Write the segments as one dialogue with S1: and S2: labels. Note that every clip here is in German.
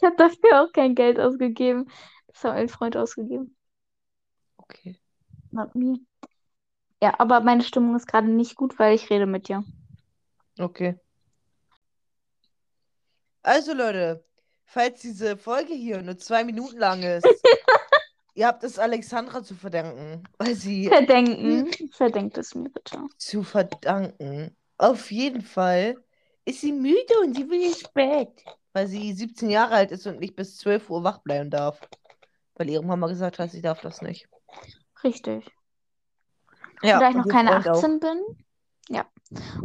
S1: Ich habe dafür auch kein Geld ausgegeben. Das hat mein Freund ausgegeben.
S2: Okay.
S1: Not me. Ja, aber meine Stimmung ist gerade nicht gut, weil ich rede mit dir.
S2: Okay. Also Leute, falls diese Folge hier nur zwei Minuten lang ist, ihr habt es Alexandra zu verdanken, weil sie
S1: Verdenken. Verdenkt es mir bitte.
S2: zu verdanken. Auf jeden Fall ist sie müde und sie will ins Bett, weil sie 17 Jahre alt ist und nicht bis 12 Uhr wach bleiben darf. Weil ihre Mama gesagt hat, sie darf das nicht.
S1: Richtig.
S2: Ja,
S1: und da ich noch keine
S2: Freund auch.
S1: 18 bin, ja.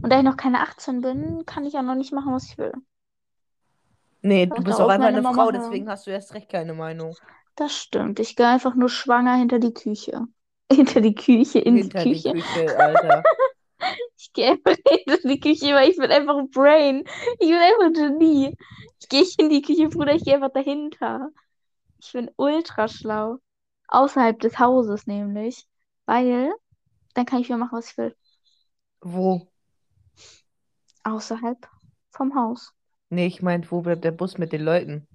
S1: Und da ich noch keine 18 bin, kann ich auch noch nicht machen, was ich will.
S2: Nee, du bist auch einfach eine
S1: Mama
S2: Frau,
S1: hören?
S2: deswegen hast du erst recht keine Meinung.
S1: Das stimmt. Ich gehe einfach nur schwanger hinter die Küche. Hinter die Küche, in
S2: Hinter
S1: die
S2: die
S1: Küche.
S2: Küche, Alter.
S1: Ich gehe einfach hinter die Küche, weil ich bin einfach ein Brain. Ich bin einfach ein Genie. Ich gehe nicht in die Küche, Bruder, ich gehe einfach dahinter. Ich bin ultra schlau. Außerhalb des Hauses nämlich. Weil dann kann ich wieder machen, was ich will.
S2: Wo?
S1: Außerhalb vom Haus.
S2: Nee, ich meinte, wo bleibt der Bus mit den Leuten?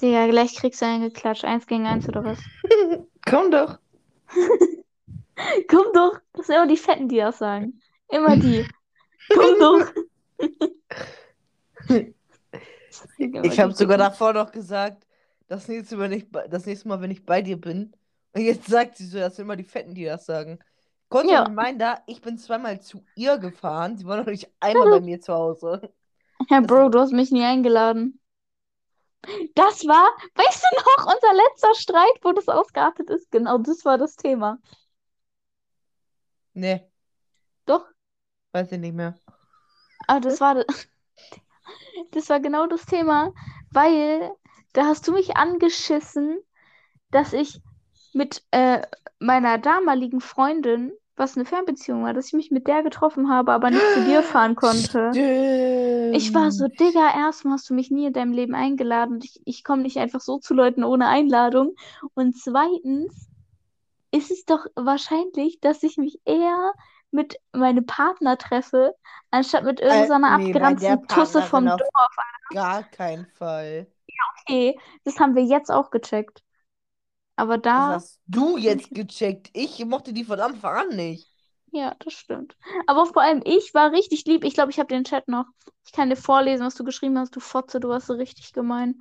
S1: Digga, gleich kriegst du einen geklatscht. Eins gegen eins oder was?
S2: Komm doch.
S1: Komm doch. Das sind immer die Fetten, die das sagen. Immer die. Komm doch.
S2: Ich habe sogar davor noch gesagt, das nächste, Mal, wenn ich, bei- das nächste Mal, wenn ich bei dir bin. Und jetzt sagt sie so, das sind immer die Fetten, die das sagen. Kurz
S1: Ja.
S2: Reminder, ich bin zweimal zu ihr gefahren. Sie war noch nicht einmal bei mir zu Hause. Das-
S1: Bro, du hast mich nie eingeladen. Das war, weißt du noch, unser letzter Streit, wo das ausgeartet ist? Genau, das war das Thema.
S2: Nee,
S1: Doch,
S2: weiß ich nicht mehr.
S1: aber das war, das war genau das Thema, weil da hast du mich angeschissen, dass ich mit äh, meiner damaligen Freundin, was eine Fernbeziehung war, dass ich mich mit der getroffen habe, aber nicht zu dir fahren konnte.
S2: Stimmt.
S1: Ich war so, Digga, erstmal hast du mich nie in deinem Leben eingeladen ich, ich komme nicht einfach so zu Leuten ohne Einladung. Und zweitens ist es doch wahrscheinlich, dass ich mich eher mit meinem Partner treffe, anstatt mit irgendeiner
S2: nee, bei der
S1: abgeranzten Tusse vom Dorf.
S2: Gar kein Fall.
S1: Okay, das haben wir jetzt auch gecheckt. Aber
S2: Das
S1: da,
S2: hast du jetzt gecheckt. Ich mochte die von Anfang an nicht.
S1: ja, das stimmt. Aber vor allem ich war richtig lieb. Ich glaube, ich habe den Chat noch. Ich kann dir vorlesen, was du geschrieben hast, du Fotze, du warst so richtig gemein.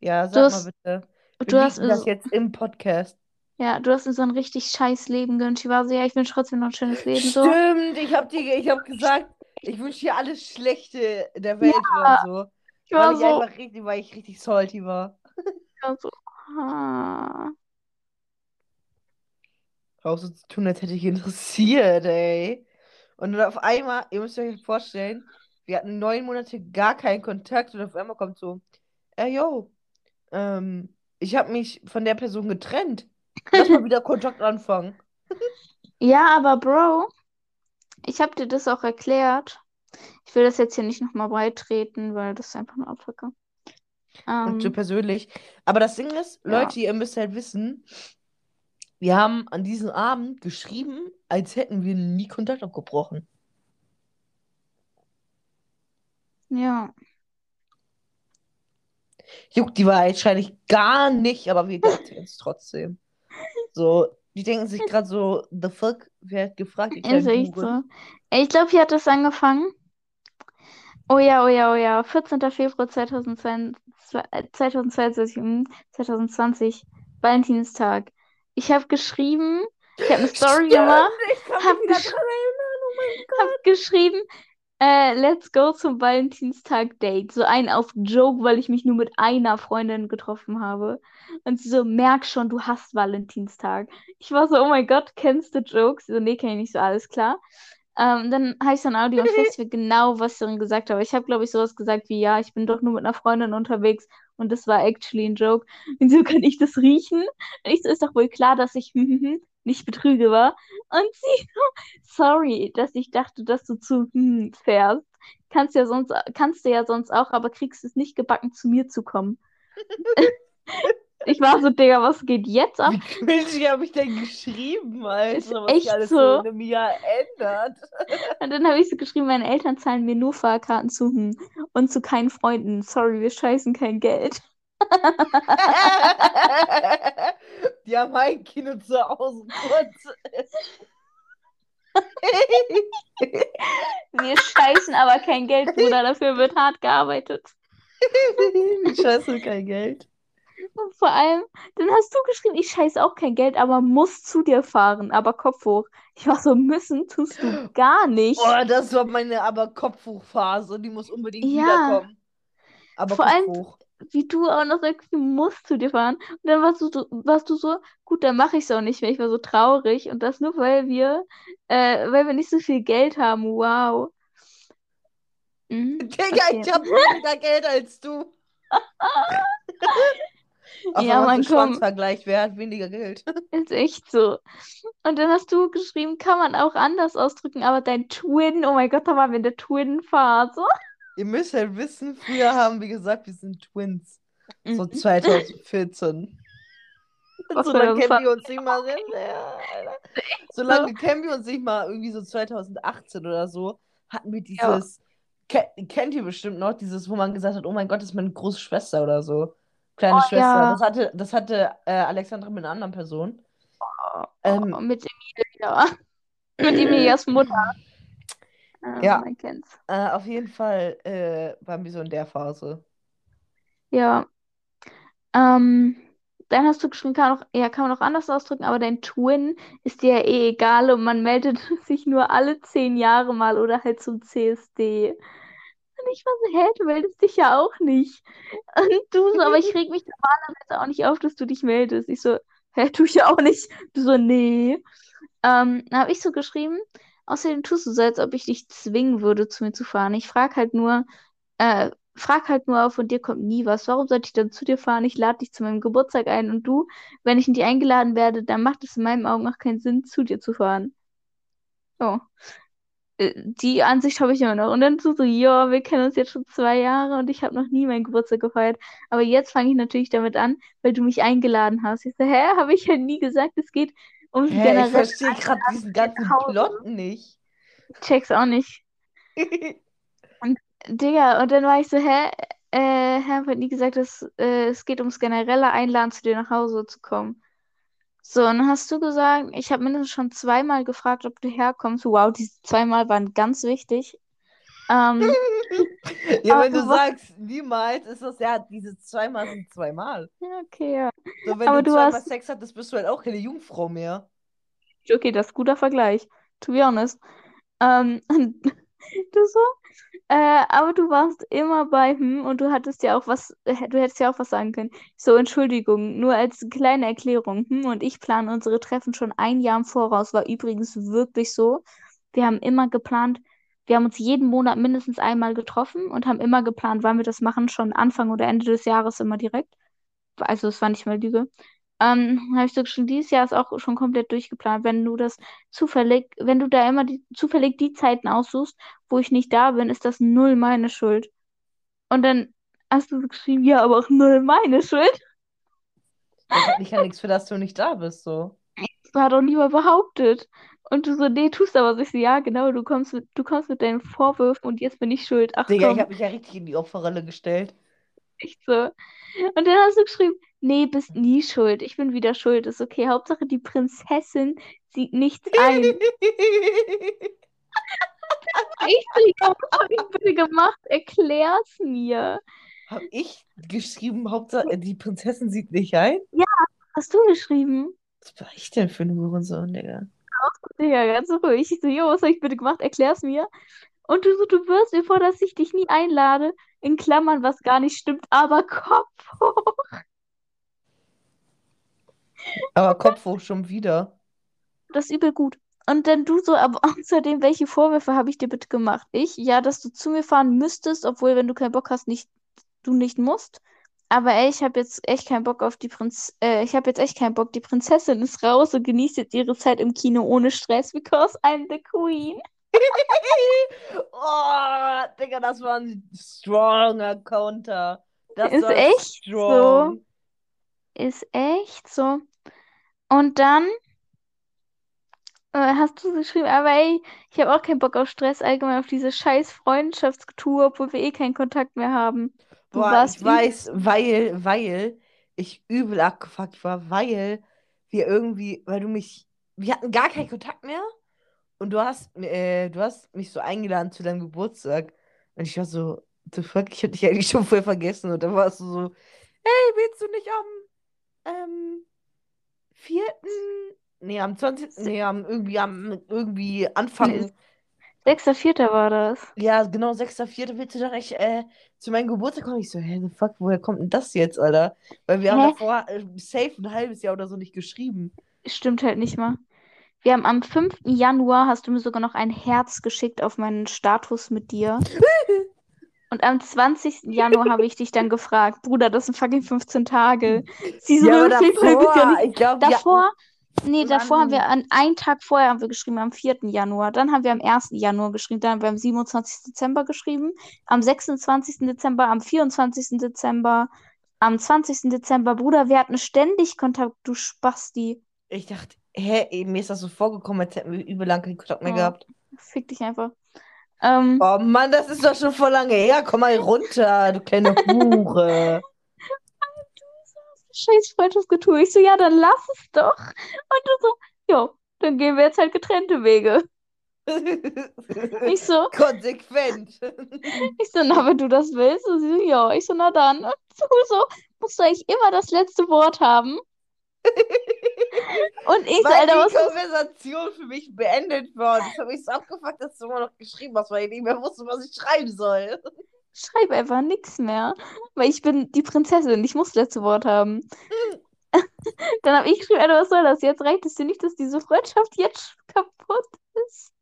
S2: Ja,
S1: Du
S2: sag
S1: hast-
S2: mal bitte. Wir
S1: Du hast
S2: das jetzt im Podcast.
S1: Ja, du hast mir so ein richtig scheiß Leben gegönnt. Ich war so, ja, ich wünsche trotzdem noch ein schönes Leben. So.
S2: Stimmt, ich hab dir, ich hab gesagt, ich wünsche dir alles Schlechte der Welt oder so.
S1: Ich war
S2: Weil ich
S1: so,
S2: einfach richtig, weil ich richtig salty war.
S1: ich war so, ah.
S2: Auch so zu tun, als hätte ich interessiert, ey. Und dann auf einmal, ihr müsst euch vorstellen, wir hatten neun Monate gar keinen Kontakt und auf einmal kommt so, ey, yo, ähm, ich habe mich von der Person getrennt. Lass mal wieder Kontakt anfangen.
S1: Ja, aber Bro, ich habe dir das auch erklärt. Ich will das jetzt hier nicht nochmal beitreten, weil das ist einfach nur.
S2: Und so
S1: Ähm,
S2: persönlich. Aber das Ding ist,
S1: Ja.
S2: Leute, ihr müsst halt wissen, wir haben an diesem Abend geschrieben, als hätten wir nie Kontakt abgebrochen.
S1: ja.
S2: Juckt die Wahrheit wahrscheinlich gar nicht, aber wir erzählen es trotzdem. So, die denken sich gerade so, the fuck, wer hat gefragt, die
S1: Ist echt so. Ich glaube, hier hat es angefangen. Oh ja, oh ja, oh ja. 14. Februar 2022, äh, 2022, hm, 2020, Valentinstag. Ich habe geschrieben, ich habe eine Story
S2: Stimmt,
S1: gemacht,
S2: ich
S1: hab
S2: wieder
S1: gesch-
S2: oh
S1: habe geschrieben, äh, let's go zum Valentinstag-Date. So ein auf Joke, weil ich mich nur mit einer Freundin getroffen habe. Und sie so, merk schon, du hast Valentinstag. Ich war so, oh mein Gott, kennst du Jokes? So, nee, kenn ich nicht so, alles klar. Ähm, dann so ein Audio und ich weiß genau, was ich darin gesagt habe. Ich habe, glaube ich, sowas gesagt wie, ja, ich bin doch nur mit einer Freundin unterwegs und das war actually ein Joke. Und so, kann ich das riechen? Und ich so, ist doch wohl klar, dass ich nicht betrüge war. Und sie so, sorry, dass ich dachte, dass du zu hm fährst. Kannst ja sonst, kannst du ja sonst auch, aber kriegst es nicht gebacken, zu mir zu kommen. Ich war so, Digga, was geht jetzt ab?
S2: Wie cringy habe ich denn geschrieben, Alter?
S1: Ist
S2: was
S1: echt
S2: sich alles
S1: so.
S2: so in einem Jahr ändert.
S1: Und dann habe ich so geschrieben, meine Eltern zahlen mir nur Fahrkarten zu hm, und zu keinen Freunden. Sorry, wir scheißen kein Geld.
S2: Die haben ein Kino zu Hause kurz.
S1: Wir scheißen aber kein Geld, Bruder. Dafür wird hart gearbeitet.
S2: Scheiße, kein Geld.
S1: Und vor allem, dann hast du geschrieben, ich scheiße auch kein Geld, aber muss zu dir fahren, aber Kopf hoch. Ich war so, müssen tust du gar nicht.
S2: Oh, das war meine aber Kopfhochphase. Die muss unbedingt
S1: Ja.
S2: wiederkommen. Aber
S1: Vor
S2: Kopf
S1: allem-
S2: hoch.
S1: Wie du auch noch sagst, du musst zu dir fahren. Und dann warst du so, warst du so, gut, dann mache ich es auch nicht mehr. Ich war so traurig. Und das nur, weil wir, äh, weil wir nicht so viel Geld haben. Wow. Mhm,
S2: Digga,
S1: okay.
S2: ich hab weniger Geld als du. Auf
S1: Ja,
S2: einmal
S1: Mann,
S2: so
S1: komm.
S2: Schwanzvergleich, wer hat weniger Geld?
S1: Ist echt so. Und dann hast du geschrieben, kann man auch anders ausdrücken, aber dein Twin, oh mein Gott, da waren wir in der Twin-Phase.
S2: Ihr müsst halt wissen, früher haben wir gesagt, wir sind Twins. So
S1: Mhm.
S2: 2014.
S1: Was
S2: So
S1: für
S2: lange
S1: ein
S2: kennen wir uns nicht mal. Ja, Alter. So lange kennen wir uns nicht mal. Irgendwie so 2018 oder so hatten wir dieses. Ke kennt ihr bestimmt noch, dieses, wo man gesagt hat, oh mein Gott, das ist meine große Schwester oder so. Kleine
S1: Oh,
S2: Schwester.
S1: ja.
S2: Das hatte, das hatte äh, Alexandra mit einer anderen Person. Ähm,
S1: Oh, mit Emilia. Mit Emilias Mutter. Ähm,
S2: Ja.
S1: Man kennt's.
S2: äh, auf jeden Fall äh, waren wir so in der Phase.
S1: Ja. Ähm, dann hast du geschrieben, kann, auch, ja, kann man auch anders ausdrücken, aber dein Twin ist dir ja eh egal und man meldet sich nur alle zehn Jahre mal oder halt zum CSD. Und ich war so, hä, du meldest dich ja auch nicht. Und du so, aber ich reg mich normalerweise auch nicht auf, dass du dich meldest. Ich so, hä, tu ich ja auch nicht. Du so, nee. Ähm, dann habe ich so geschrieben, außerdem tust du so, als ob ich dich zwingen würde, zu mir zu fahren. Ich frag halt nur, äh, frag halt nur, von dir kommt nie was. Warum sollte ich dann zu dir fahren? Ich lade dich zu meinem Geburtstag ein und du, wenn ich nicht eingeladen werde, dann macht es in meinen Augen auch keinen Sinn, zu dir zu fahren. So. Äh, Die Ansicht habe ich immer noch. Und dann so, so, ja, wir kennen uns jetzt schon zwei Jahre und ich habe noch nie meinen Geburtstag gefeiert. Aber jetzt fange ich natürlich damit an, weil du mich eingeladen hast. Ich so, hä, habe ich ja nie gesagt, es geht ums
S2: Hä, ich verstehe gerade diesen ganzen. Plot nicht.
S1: Ich check's auch nicht. Digga, und dann war ich so, hä? Äh, Herr hat nie gesagt, dass äh, es geht ums generelle Einladen, zu dir nach Hause zu kommen. So, und dann hast du gesagt, ich habe mindestens schon zweimal gefragt, ob du herkommst. Wow, diese zweimal waren ganz wichtig. Ähm,
S2: Ja,
S1: Aber
S2: wenn du sagst, niemals, ist das ja, diese zweimal sind zweimal.
S1: ja, okay, ja.
S2: So, wenn
S1: Aber
S2: du
S1: du
S2: zweimal
S1: hast-
S2: Sex hattest, bist du halt auch keine Jungfrau mehr.
S1: Okay, das ist ein guter Vergleich. To be honest. Ähm, du so? Äh, aber du warst immer bei hm und du hattest ja auch was, äh, du hättest ja auch was sagen können. So, Entschuldigung, nur als kleine Erklärung. Hm und ich planen unsere Treffen schon ein Jahr im Voraus. War übrigens wirklich so. Wir haben immer geplant, wir haben uns jeden Monat mindestens einmal getroffen und haben immer geplant, wann wir das machen, schon Anfang oder Ende des Jahres immer direkt. Also, es war nicht mal Lüge. Ähm, habe ich so schon dieses Jahr ist auch schon komplett durchgeplant. Wenn du das zufällig, wenn du da immer die, zufällig die Zeiten aussuchst, wo ich nicht da bin, ist das null meine Schuld. Und dann hast du so geschrieben, ja, aber auch null meine Schuld.
S2: Das ich ja nichts für das du nicht da bist, so.
S1: Das hat doch niemand behauptet. Und du so, nee, tust aber so. Ich so, ja, genau, du kommst mit, du kommst mit deinen Vorwürfen und jetzt bin ich schuld. Ach
S2: Digga,
S1: komm,
S2: ich habe mich ja richtig in die Opferrolle gestellt.
S1: echt so. Und dann hast du geschrieben, nee, bist nie schuld. Ich bin wieder schuld. Ist okay. Hauptsache, die Prinzessin sieht nichts ein. Ich so, ja, was hab ich bitte gemacht? Erklär's mir.
S2: Hab ich geschrieben, Hauptsache, die Prinzessin sieht nicht ein?
S1: Hast du geschrieben?
S2: Was war ich denn für ein Hurensohn, Digga?
S1: Digga, ganz ruhig. Ich so, jo, was hab ich bitte gemacht? Erklär's mir. Und du so, du wirst mir vor, dass ich dich nie einlade. In Klammern, was gar nicht stimmt, aber Kopf hoch.
S2: Aber Kopf hoch schon wieder.
S1: Das ist übel gut. Und dann du so, aber außerdem, welche Vorwürfe habe ich dir bitte gemacht? Ich, ja, dass du zu mir fahren müsstest, obwohl, wenn du keinen Bock hast, nicht, du nicht musst. Aber ey, ich habe jetzt echt keinen Bock auf die Prinz, äh, ich habe jetzt echt keinen Bock. Die Prinzessin ist raus und genießt jetzt ihre Zeit im Kino ohne Stress, because I'm the queen.
S2: Oh, Digga, das war ein stronger Counter. Das
S1: Ist
S2: war
S1: echt
S2: strong.
S1: ist echt so. Und dann äh, hast du geschrieben, aber ey, ich habe auch keinen Bock auf Stress, allgemein auf diese scheiß Freundschaftstour, obwohl wir eh keinen Kontakt mehr haben. Du
S2: Boah,
S1: warst
S2: ich weiß, weil, weil ich übel abgefuckt war, weil wir irgendwie, weil du mich, wir hatten gar keinen Kontakt mehr und du hast, äh, du hast mich so eingeladen zu deinem Geburtstag und ich war so, the fuck, ich hätte dich eigentlich schon voll vergessen und dann warst du so, hey, willst du nicht am ähm, 4. Nee, am 20. Nee, am irgendwie am irgendwie Anfang.
S1: Nee, 6.4. war das.
S2: Ja, genau, 6.4. willst du doch echt äh, zu meinem Geburtstag kommen? Ich so, hä, the fuck, woher kommt denn das jetzt, Alter? Weil wir
S1: Hä?
S2: haben davor äh, safe ein halbes Jahr oder so nicht geschrieben.
S1: Stimmt halt nicht mal. Wir haben am 5. Januar hast du mir sogar noch ein Herz geschickt auf meinen Status mit dir. Und am 20. Januar habe ich dich dann gefragt, Bruder, das sind fucking 15 Tage. Sie so,
S2: Ja, aber
S1: "Philipp, willst du ja
S2: davor,
S1: nicht
S2: ich glaube, wir hatten-
S1: Davor, nee, davor haben wir an einen Tag vorher haben wir geschrieben, am 4. Januar. Dann haben wir am 1. Januar geschrieben, dann haben wir am 27. Dezember geschrieben, am 26. Dezember, am 24. Dezember, am 20. Dezember. Bruder, wir hatten ständig Kontakt, du Spasti.
S2: ich dachte, hä, mir ist das so vorgekommen, als hätten wir übel lang keinen Kontakt mehr
S1: Ja.
S2: gehabt.
S1: Fick dich einfach. Ähm,
S2: Oh Mann, das ist doch schon voll lange her. Komm mal runter, du kleine Hure.
S1: scheiß Freundschaftsgetue. Ich so, ja, dann lass es doch. Und du so, ja, dann gehen wir jetzt halt getrennte Wege. Ich so,
S2: Konsequent.
S1: Ich so, na, wenn du das willst. Und sie so, ja. Ich so, na dann. Und du so, musst du eigentlich immer das letzte Wort haben. Und ich so,
S2: Weil
S1: Alter,
S2: die
S1: was ist...
S2: Konversation für mich beendet war. Das habe ich so abgefuckt, dass du immer noch geschrieben hast, weil ich nicht mehr wusste, was ich schreiben soll.
S1: Schreib einfach nichts mehr. Weil ich bin die Prinzessin. Ich muss das letzte Wort haben. Dann habe ich geschrieben, Alter, was soll das? Jetzt reicht es dir nicht, dass diese Freundschaft jetzt kaputt ist.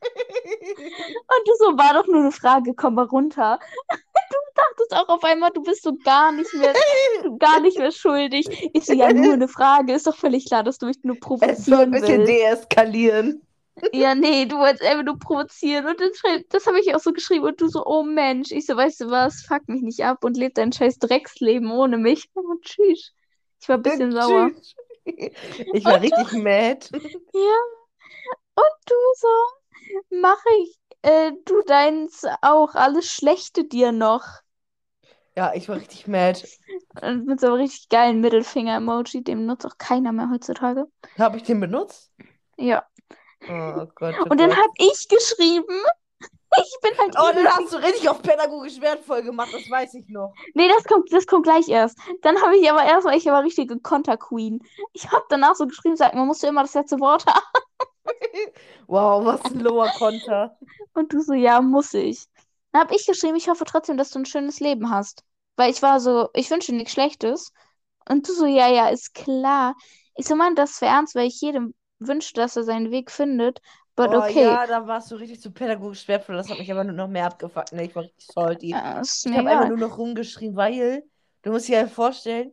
S1: Und du so, war doch nur eine Frage, komm mal runter. Du dachtest auch auf einmal, du bist so gar nicht mehr, gar nicht mehr schuldig. Ich so, ja, nur eine Frage. Ist doch völlig klar, dass du mich nur
S2: Es soll ein
S1: provozieren
S2: bisschen
S1: willst.
S2: deeskalieren.
S1: Ja, nee, du wolltest einfach nur provozieren. Und dann schreib, das habe ich auch so geschrieben. Und du so, oh Mensch. Ich so, weißt du was, fuck mich nicht ab und leb dein scheiß Drecksleben ohne mich. Und tschüss. Ich war ein bisschen sauer.
S2: Tschüss. Ich war richtig mad.
S1: Ja. Und du so, mache ich, äh, du deins auch, alles Schlechte dir noch.
S2: Ja, ich war richtig mad.
S1: Und mit so einem richtig geilen Mittelfinger-Emoji, den nutzt auch keiner mehr heutzutage.
S2: Habe ich den benutzt?
S1: Ja.
S2: Oh Gott. Oh
S1: Und dann habe ich geschrieben, ich bin halt
S2: Oh, dann hast du richtig auf pädagogisch wertvoll gemacht, das weiß ich noch.
S1: Nee, das kommt, das kommt gleich erst. Dann habe ich aber erstmal, ich war richtige Konter-Queen. Ich habe danach so geschrieben, sag, man musste immer das letzte Wort haben.
S2: Wow, was ein lower Konter.
S1: Und du so, ja, muss ich. Dann habe ich geschrieben, ich hoffe trotzdem, dass du ein schönes Leben hast. Weil ich war so, ich wünsche dir nichts Schlechtes. Und du so, ja, ja, ist klar. Ich so, Mann, das für ernst, weil ich jedem wünsche, dass er seinen Weg findet. But
S2: Oh
S1: okay.
S2: ja, da warst du richtig zu pädagogisch wertvoll. Das hat mich aber nur noch mehr abgefuckt. Ne, ich war richtig salty.
S1: Ja,
S2: Ich habe einfach nur noch rumgeschrien, weil du musst dir ja vorstellen,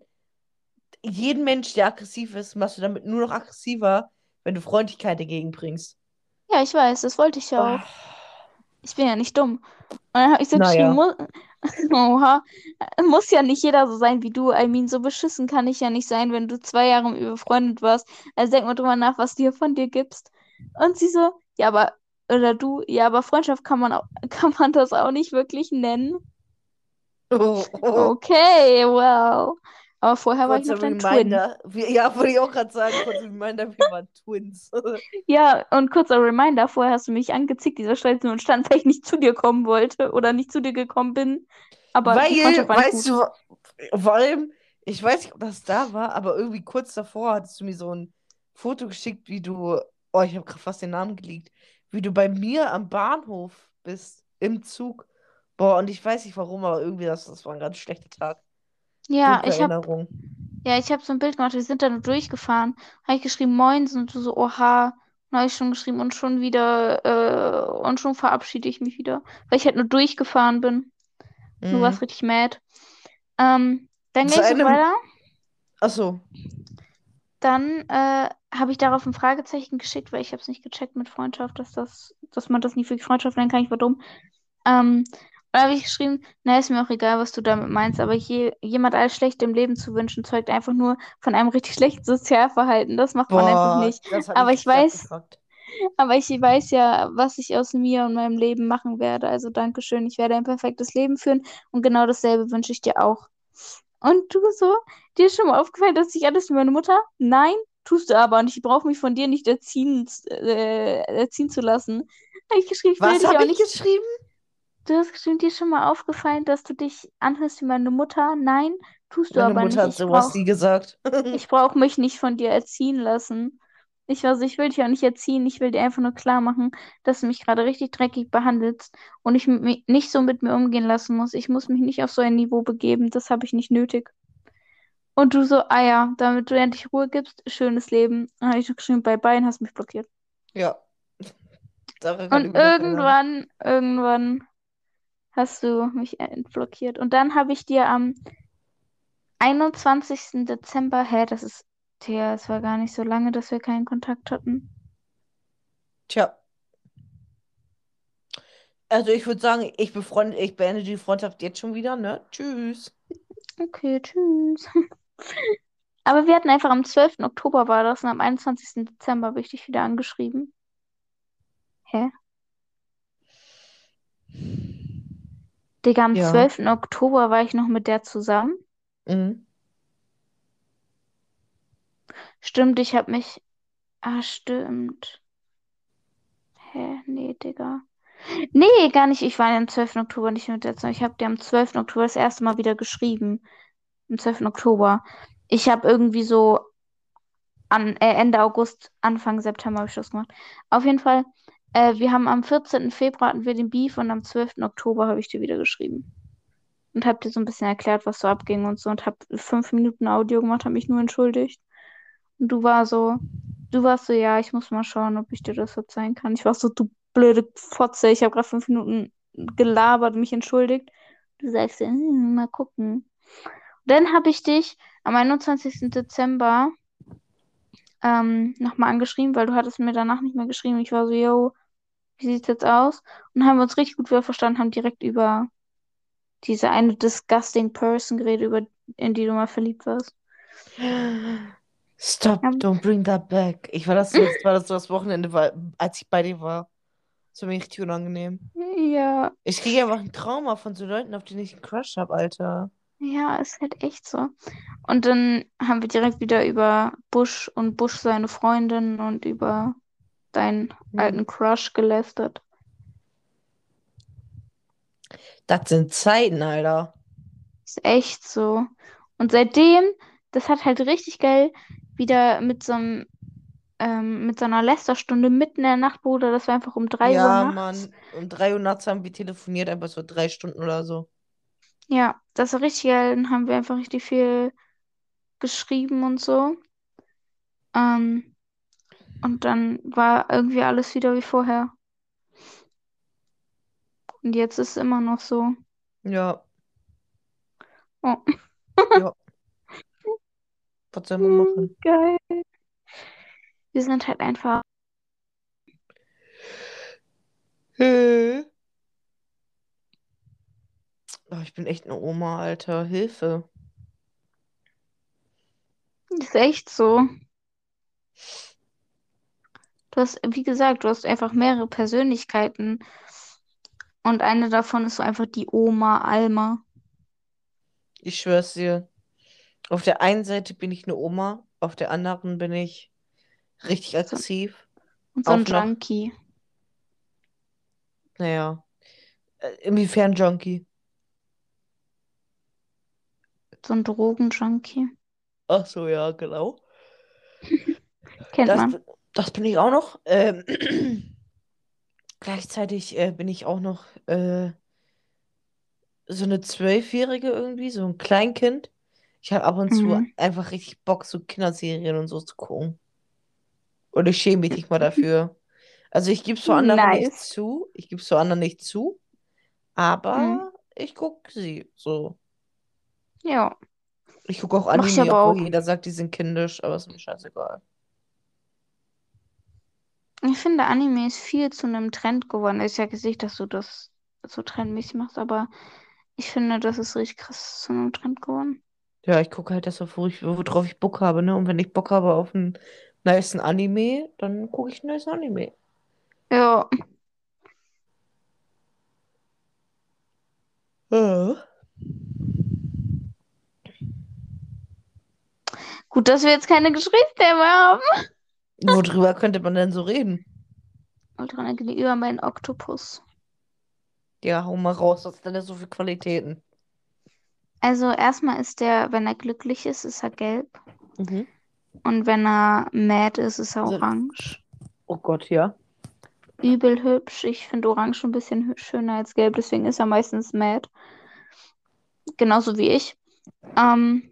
S2: jeden Mensch, der aggressiv ist, machst du damit nur noch aggressiver, wenn du Freundlichkeit entgegenbringst.
S1: Ja, ich weiß, das wollte ich ja
S2: Oh.
S1: auch. Ich bin ja nicht dumm. Und dann habe ich so
S2: Naja.
S1: geschrieben, Oha, muss ja nicht jeder so sein wie du. I mean, so beschissen kann ich ja nicht sein, wenn du zwei Jahre mit mir befreundet warst. Also denk mal drüber nach, was du hier von dir gibst. Und sie so, ja, aber, oder du, ja, aber Freundschaft kann man auch, kann man das auch nicht wirklich nennen.
S2: Oh, oh.
S1: Okay, well. Aber vorher war ich noch dein Twin.
S2: Reminder. Wir, ja, wollte ich auch gerade sagen, kurzer Reminder, wir waren Twins.
S1: Ja, und kurzer Reminder, vorher hast du mich angezickt, dieser Streit ist nur entstanden, weil ich nicht zu dir kommen wollte oder nicht zu dir gekommen bin. Aber
S2: Weil, weißt
S1: gut.
S2: du, vor allem, ich weiß nicht, ob das da war, aber irgendwie kurz davor hattest du mir so ein Foto geschickt, wie du, oh, ich habe gerade fast den Namen geleakt, wie du bei mir am Bahnhof bist, im Zug. Boah, und ich weiß nicht warum, aber irgendwie, das, das war ein ganz schlechter Tag.
S1: Ja, ich habe ja, ich hab so ein Bild gemacht, wir sind da nur durchgefahren. Habe ich geschrieben, Moinsen, und du so, oha. Und habe ich schon geschrieben, und schon wieder, äh, und schon verabschiede ich mich wieder. Weil ich halt nur durchgefahren bin. Du
S2: Mhm.
S1: warst richtig mad. Ähm, dann ging es
S2: einem-
S1: weiter.
S2: Achso.
S1: Dann äh, habe ich darauf ein Fragezeichen geschickt, weil ich habe es nicht gecheckt mit Freundschaft, dass das, dass man das nicht wirklich Freundschaft nennen kann. Ich war dumm. Ähm, Da habe ich geschrieben, na, ist mir auch egal, was du damit meinst, aber je, jemand alles Schlechte im Leben zu wünschen, zeugt einfach nur von einem richtig schlechten Sozialverhalten. Das macht man einfach
S2: Boah,
S1: nicht. Aber ich weiß,
S2: abgefuckt.
S1: aber ich weiß ja, was ich aus mir und meinem Leben machen werde. Also Dankeschön, ich werde ein perfektes Leben führen und genau dasselbe wünsche ich dir auch. Und du so, dir ist schon mal aufgefallen, dass ich alles wie meine Mutter? Nein, tust du aber und ich brauche mich von dir nicht erziehen, äh, erziehen zu lassen. Habe ich geschrieben, ich
S2: Was habe
S1: auch
S2: ich
S1: nicht
S2: geschrieben?
S1: Du hast geschrieben, dir schon mal aufgefallen, dass du dich anhörst wie meine Mutter? Nein, tust du
S2: Meine
S1: aber
S2: Mutter
S1: nicht.
S2: hat
S1: Ich
S2: sowas
S1: brauch,
S2: nie gesagt.
S1: ich brauch mich nicht von dir erziehen lassen. Ich weiß, ich will dich auch nicht erziehen. Ich will dir einfach nur klar machen, dass du mich gerade richtig dreckig behandelst und ich mit mi- nicht so mit mir umgehen lassen muss. Ich muss mich nicht auf so ein Niveau begeben. Das habe ich nicht nötig. Und du so, ah ja, damit du endlich Ruhe gibst, schönes Leben. Dann habe ich noch geschrieben, bye bye und hast mich blockiert.
S2: Ja,
S1: Und
S2: mich
S1: irgendwann, irgendwann hast du mich entblockiert. Und dann habe ich dir am 21. Dezember, hä, das ist, tja, es war gar nicht so lange, dass wir keinen Kontakt hatten.
S2: Tja, also ich würde sagen, ich befreunde, ich beende die Freundschaft jetzt schon wieder, ne? Tschüss.
S1: Okay, tschüss. Aber wir hatten einfach am 12. Oktober war das und am 21. Dezember habe ich dich wieder angeschrieben. Hä? Digga, am
S2: Ja.
S1: 12. Oktober war ich noch mit der zusammen.
S2: Mhm.
S1: Stimmt, ich habe mich. Ah, stimmt. Hä? Nee, Digga. Nee, gar nicht. Ich war am 12. Oktober nicht mit der zusammen. Ich habe dir am 12. Oktober das erste Mal wieder geschrieben. Am 12. Oktober. Ich habe irgendwie so an, äh, Ende August, Anfang September habe ich das gemacht. Auf jeden Fall, äh, wir haben am 14. Februar hatten wir den Beef und am 12. Oktober habe ich dir wieder geschrieben. Und habe dir so ein bisschen erklärt, was so abging und so und habe fünf Minuten Audio gemacht, habe mich nur entschuldigt. Und du war so, du warst so, ja, ich muss mal schauen, ob ich dir das verzeihen kann. Ich war so, du blöde Fotze, ich habe gerade fünf Minuten gelabert, mich entschuldigt. Du sagst, hm, mal gucken. Dann habe ich dich am 21. Dezember ähm, nochmal angeschrieben, weil du hattest mir danach nicht mehr geschrieben. Ich war so, yo, wie sieht's jetzt aus? Und haben wir uns richtig gut wieder verstanden, haben direkt über diese eine disgusting Person geredet, über, in die du mal verliebt warst.
S2: Stop,
S1: Ja,
S2: don't bring that back. Ich war das letzte Mal, dass du das Wochenende war, als ich bei dir war. Das war mir richtig unangenehm.
S1: ja,
S2: Ich kriege einfach ein Trauma von so Leuten, auf die ich einen Crush habe, Alter.
S1: ja, ist halt echt so. Und dann haben wir direkt wieder über Bush und Bush seine Freundin und über deinen
S2: Hm.
S1: alten Crush gelästert.
S2: Das sind Zeiten, Alter.
S1: Ist echt so. Und seitdem, das hat halt richtig geil wieder mit so einem, ähm, mit so einer Lästerstunde mitten in der Nacht, Bruder. Das war einfach um 3 Uhr
S2: Ja. Mann. Um 3 Uhr nachts haben wir telefoniert, einfach so drei Stunden oder so.
S1: Ja, das war richtig geil. Dann haben wir einfach richtig viel geschrieben und so. Ähm, und dann war irgendwie alles wieder wie vorher. Und jetzt ist es immer noch so.
S2: Ja,
S1: Oh,
S2: ja. Was soll man machen?
S1: geil. Wir sind halt einfach.
S2: Äh. Oh, ich bin echt eine Oma, Alter. Hilfe.
S1: Ist echt so. Du hast, wie gesagt, du hast einfach mehrere Persönlichkeiten. Und eine davon ist so einfach die Oma Alma.
S2: Ich schwör's dir. Auf der einen Seite bin ich eine Oma, auf der anderen bin ich richtig aggressiv.
S1: und so ein
S2: Auf
S1: Junkie.
S2: naja, äh, inwiefern Junkie?
S1: So ein Drogenjunkie.
S2: Ach so, ja, genau.
S1: Kennt
S2: Das,
S1: man.
S2: Das bin ich auch noch. Ähm, gleichzeitig äh, bin ich auch noch äh, so eine Zwölfjährige irgendwie, so ein Kleinkind. Ich habe ab und zu
S1: Mhm.
S2: einfach richtig Bock, so Kinderserien und so zu gucken. Und ich schäme mich nicht mal dafür. Also ich gebe es vor anderen nicht
S1: Nice.
S2: zu. Ich gebe es vor anderen nicht zu.
S1: Mhm.
S2: Aber ich gucke sie so.
S1: Ja,
S2: Ich gucke auch Anime, obwohl
S1: auch.
S2: jeder sagt, die sind kindisch, aber ist mir scheißegal.
S1: Ich finde, Anime ist viel zu einem Trend geworden. Ist ja gesehen, dass du das so trendmäßig machst, aber ich finde, das ist richtig krass zu einem Trend geworden.
S2: Ja, ich gucke halt das, auf, wo worauf ich Bock habe, ne? Und wenn ich Bock habe auf einen nicen Anime, dann gucke ich einen nice Anime.
S1: Ja,
S2: Äh.
S1: gut, dass wir jetzt keine Gesprächsthemen haben.
S2: Worüber könnte man denn so reden?
S1: Ultra gegenüber meinen Oktopus.
S2: Ja, hau mal raus, was denn da so für Qualitäten?
S1: Also erstmal ist der, wenn er glücklich ist, ist er gelb.
S2: Mhm.
S1: Und wenn er mad ist, ist er
S2: Also-
S1: orange.
S2: Oh Gott, ja.
S1: Übel hübsch. Ich finde orange ein bisschen schöner als gelb, deswegen ist er meistens mad. Genauso wie ich. Ähm,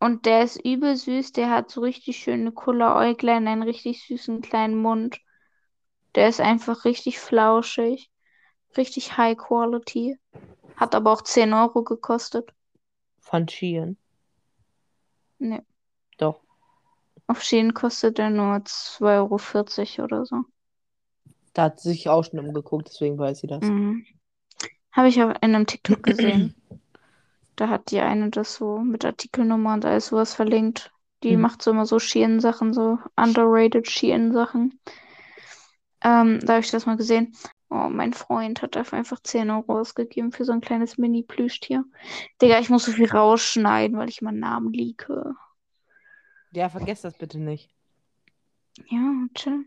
S1: und der ist übel süß. Der hat so richtig schöne Kulleräuglein, einen richtig süßen kleinen Mund. Der ist einfach richtig flauschig. Richtig high quality. Hat aber auch 10 Euro gekostet.
S2: Von Shein.
S1: Nee.
S2: Doch.
S1: Auf Shein kostet er nur 2,40 Euro oder so.
S2: Da hat sie sich auch schon umgeguckt, deswegen weiß sie das.
S1: Mhm. Habe ich auch in einem TikTok gesehen. Da hat die eine das so mit Artikelnummer und alles sowas verlinkt. Die
S2: Mhm.
S1: macht so immer so Shein-Sachen, so underrated Shein-Sachen. Ähm, da habe ich das mal gesehen. Oh, mein Freund hat dafür einfach 10 Euro ausgegeben für so ein kleines Mini-Plüschtier. Digga, ich muss so viel rausschneiden, weil ich meinen Namen leake.
S2: Ja, vergesst das bitte nicht.
S1: Ja, chill.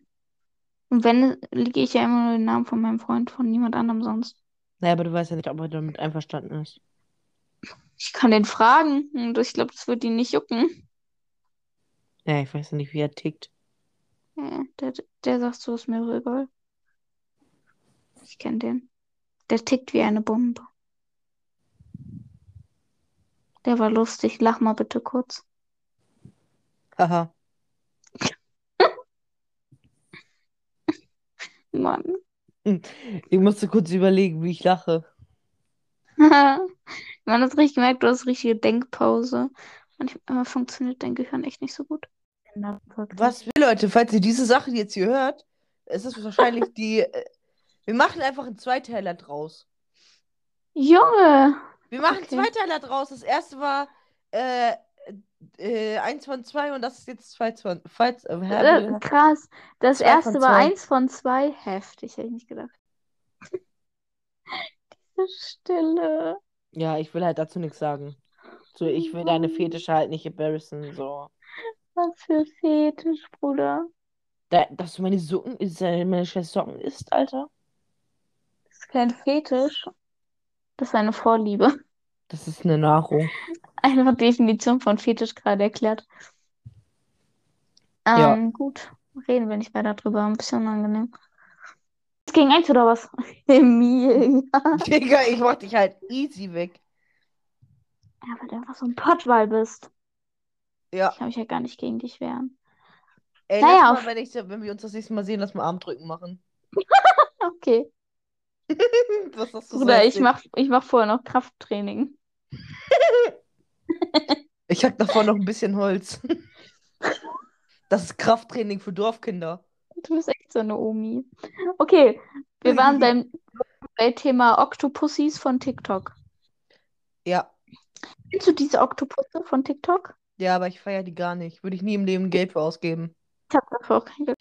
S1: Und wenn, liege ich ja immer nur den Namen von meinem Freund, von niemand anderem sonst.
S2: Naja, aber du weißt ja nicht, ob er damit einverstanden ist.
S1: Ich kann den fragen und ich glaube, das wird ihn nicht jucken.
S2: Ja, ich weiß ja nicht, wie er tickt.
S1: Ja, der, der sagt so, ist mir egal. Ich kenne den. Der tickt wie eine Bombe. Der war lustig. Lach mal bitte kurz.
S2: Haha.
S1: Mann.
S2: Ich musste kurz überlegen, wie ich lache.
S1: Man hat richtig gemerkt, du hast richtige Denkpause. Manchmal funktioniert dein Gehirn echt nicht so gut.
S2: Was will, Leute, falls ihr diese Sache jetzt hier hört, ist es wahrscheinlich die. äh, Wir machen einfach einen Zweiteiler draus.
S1: Junge!
S2: Wir machen
S1: Okay.
S2: Zweiteiler draus. Das erste war äh, äh, eins von zwei und das ist jetzt zwei von. Falls, äh,
S1: Äh, krass. Das
S2: Zwei
S1: erste war
S2: zwei.
S1: eins von zwei. Heftig, hätte ich nicht gedacht. Diese Stille.
S2: Ja, ich will halt dazu nichts sagen. So, ich will deine Fetische halt nicht embarrassen. So.
S1: Was für Fetisch, Bruder.
S2: Da, dass du meine Socken, ist, äh, meine Socken isst, Alter.
S1: Das ist kein Fetisch. Das ist eine Vorliebe.
S2: Das ist eine Nahrung.
S1: Einfach Definition von Fetisch gerade erklärt.
S2: Ja.
S1: Ähm, gut. Reden wir nicht weiter drüber. Ein bisschen unangenehm. Gegen eins oder was? Emil.
S2: Digga, ich mach dich halt easy weg.
S1: Ja, weil du einfach so ein Pottwal bist.
S2: Ja.
S1: Ich kann mich ja gar nicht gegen dich wehren.
S2: Ey,
S1: Naja,
S2: mal,
S1: auf-
S2: wenn, ich, wenn wir uns das nächste Mal sehen, lass mal Armdrücken machen.
S1: Okay.
S2: Was hast du
S1: Bruder, ich
S2: hässlich?
S1: mach, ich mach vorher noch Krafttraining.
S2: Ich hack davor noch ein bisschen Holz. Das ist Krafttraining für Dorfkinder.
S1: Du bist echt so eine Omi. Okay, wir waren beim, bei Thema Octopussies von TikTok.
S2: Ja.
S1: Kennst du diese Oktopusse von TikTok?
S2: Ja, aber ich feiere die gar nicht. Würde ich nie im Leben Geld für ausgeben.
S1: Ich habe dafür auch kein Geld.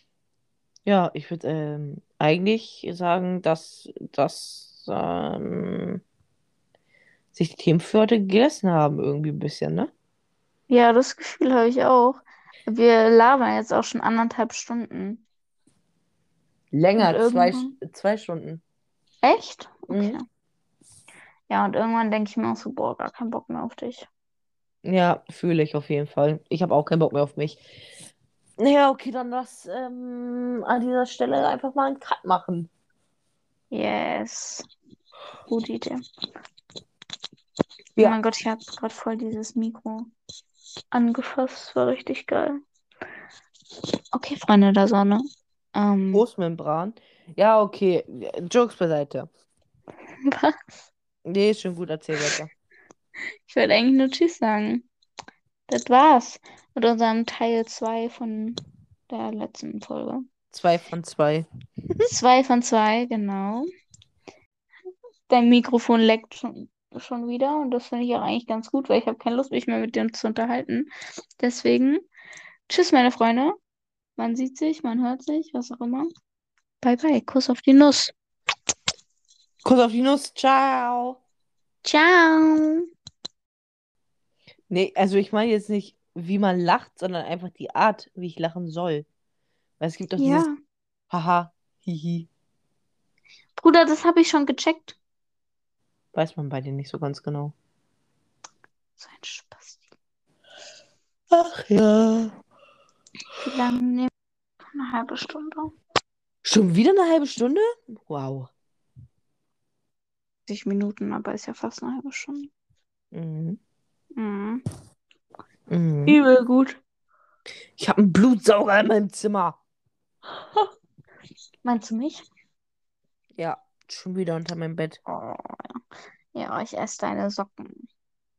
S2: Ja, ich würde ähm, eigentlich sagen, dass, dass ähm, sich die Themen für heute gegessen haben, irgendwie ein bisschen, ne?
S1: Ja, das Gefühl habe ich auch. Wir labern jetzt auch schon anderthalb Stunden.
S2: Länger,
S1: Und
S2: zwei, zwei Stunden.
S1: Echt?
S2: Mhm.
S1: Okay. Ja, und irgendwann denke ich mir auch so, boah, gar keinen Bock mehr auf dich.
S2: Ja, fühle ich auf jeden Fall. Ich habe auch keinen Bock mehr auf mich. Naja, okay, dann lass ähm, an dieser Stelle einfach mal einen Cut machen.
S1: Yes. Gute Idee.
S2: Ja.
S1: Oh mein Gott, ich habe gerade voll dieses Mikro angefasst. Das war richtig geil. Okay, Freunde der Sonne. Ähm,
S2: Großmembran. Ja, okay. Jokes beiseite.
S1: was?
S2: Nee, ist schon gut, erzähl weiter.
S1: Ich wollte eigentlich nur Tschüss sagen. Das war's mit unserem Teil 2 von der letzten Folge.
S2: Zwei von zwei.
S1: Zwei von zwei, genau. Dein Mikrofon leckt schon, schon wieder und das finde ich auch eigentlich ganz gut, weil ich habe keine Lust, mich mehr mit dir zu unterhalten. Deswegen, tschüss, meine Freunde. Man sieht sich, man hört sich, was auch immer. Bye, bye. Kuss auf die Nuss.
S2: Kuss auf die Nuss. Ciao.
S1: Ciao.
S2: Nee, also ich meine jetzt nicht, wie man lacht, sondern einfach die Art, wie ich lachen soll. Weil es gibt doch
S1: Ja.
S2: dieses Haha, Hihi.
S1: Bruder, das habe ich schon gecheckt.
S2: Weiß man bei dir nicht so ganz genau.
S1: So ein Spaß.
S2: Ach ja.
S1: Wie lange nehmen wir? Eine halbe Stunde.
S2: Schon wieder eine halbe Stunde? Wow.
S1: 60 Minuten, aber ist ja fast eine halbe Stunde.
S2: Mhm.
S1: Mhm.
S2: Mhm.
S1: Übel gut.
S2: Ich habe einen Blutsauger in meinem Zimmer.
S1: Meinst du mich?
S2: Ja, schon wieder unter meinem Bett.
S1: Oh, ja. Ja, ich esse deine Socken.